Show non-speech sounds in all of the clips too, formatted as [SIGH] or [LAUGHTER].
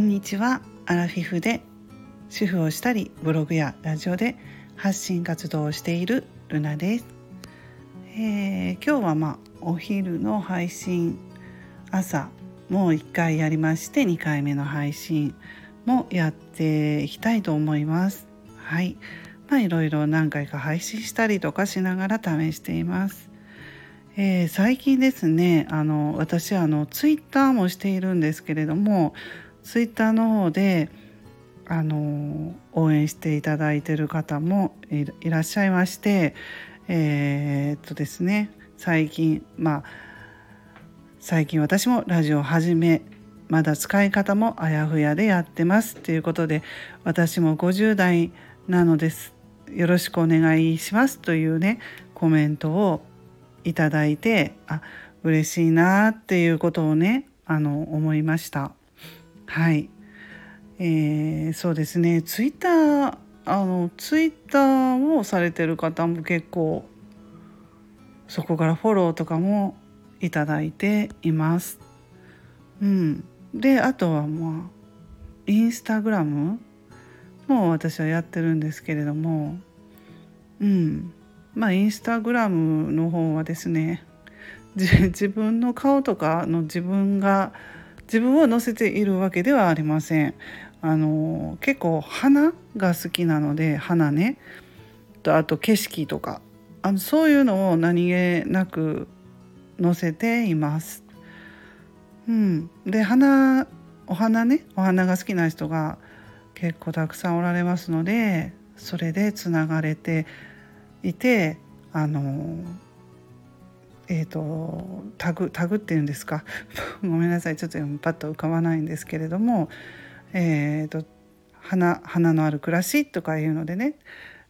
んにちは。アラフィフで主婦をしたりブログやラジオで発信活動をしているルナです、えー、今日はまあお昼の配信朝もう1回やりまして2回目の配信もやっていきたいと思います。はい。まあいろいろ何回か配信したりとかしながら試しています。えー、最近ですねあの私あのツイッターもしているんですけれどもツイッターの方であの応援していただいている方もいらっしゃいましてえー、っとですね最近まあ最近私もラジオを始めまだ使い方もあやふやでやってますということで私も50代なのです。よろしくお願いしますというねコメントをいただいてあ嬉しいなっていうことをねあの思いました。はい、えー、そうですね。ツイッターあのツイッターをされてる方も結構そこからフォローとかもいただいています。うん。であとはまあインスタグラムも私はやってるんですけれども。うん。まあインスタグラムの方はですね自分の顔とかの自分が自分を載せているわけではありません。あの結構花が好きなので花ねとあと景色とかあのそういうのを何気なく載せています。うん、で花お花ねお花が好きな人が結構たくさんおられますのでそれでつながれていてあのえーと、タグタグっていうんですか？[LAUGHS] ごめんなさいちょっとパッと浮かばないんですけれども、えーと、花花のある暮らしとかいうのでね、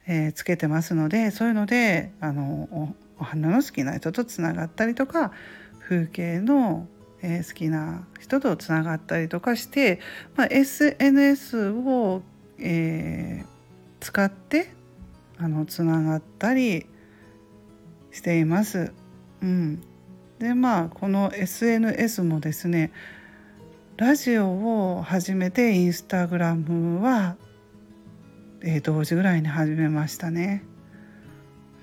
えー、つけてますのでそういうのであのお花の好きな人とつながったりとか風景の、えー、好きな人とつながったりとかして、まあ、SNS を、えー、使ってあのつながったりしています。うん、でまあこの SNS もですねラジオを始めてインスタグラムは、えー、同時ぐらいに始めましたね。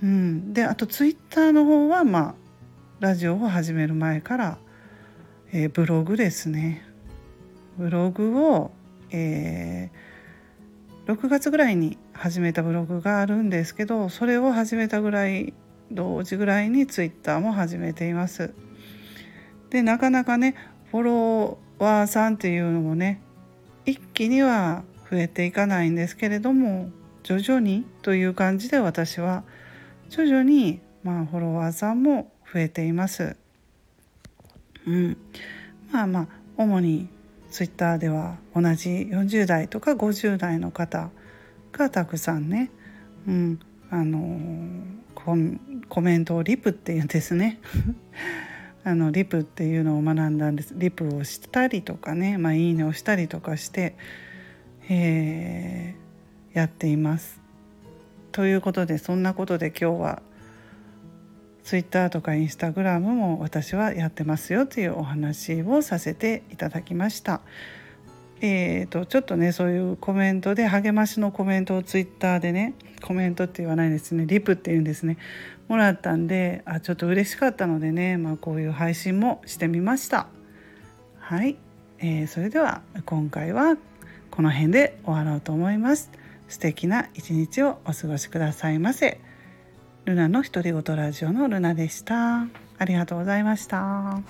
うん、であとツイッターの方はまあラジオを始める前から、えー、ブログですね。ブログを、えー、6月ぐらいに始めたブログがあるんですけどそれを始めたぐらい同時ぐらいにツイッターも始めています。でなかなかねフォロワーさんっていうのもね一気には増えていかないんですけれども徐々にという感じで私は徐々にまあフォロワーさんも増えています。うん、まあまあ主にツイッターでは同じ40代とか50代の方がたくさんね、うん、あのコメントをリプっていうんですね [LAUGHS] あのリプっていうのを学んだんですリプをしたりとかね、まあ、いいねをしたりとかして、えー、やっています。ということでそんなことで今日はツイッターとかインスタグラムも私はやってますよというお話をさせていただきました。えーと、ちょっとねそういうコメントで励ましのコメントをツイッターでねコメントって言わないですねリプっていうんですねもらったんであちょっと嬉しかったのでね、まあ、こういう配信もしてみましたはい、えー、それでは今回はこの辺で終わろうと思います素敵な一日をお過ごしくださいませ。ルナの独り言ラジオのルナでした。ありがとうございました。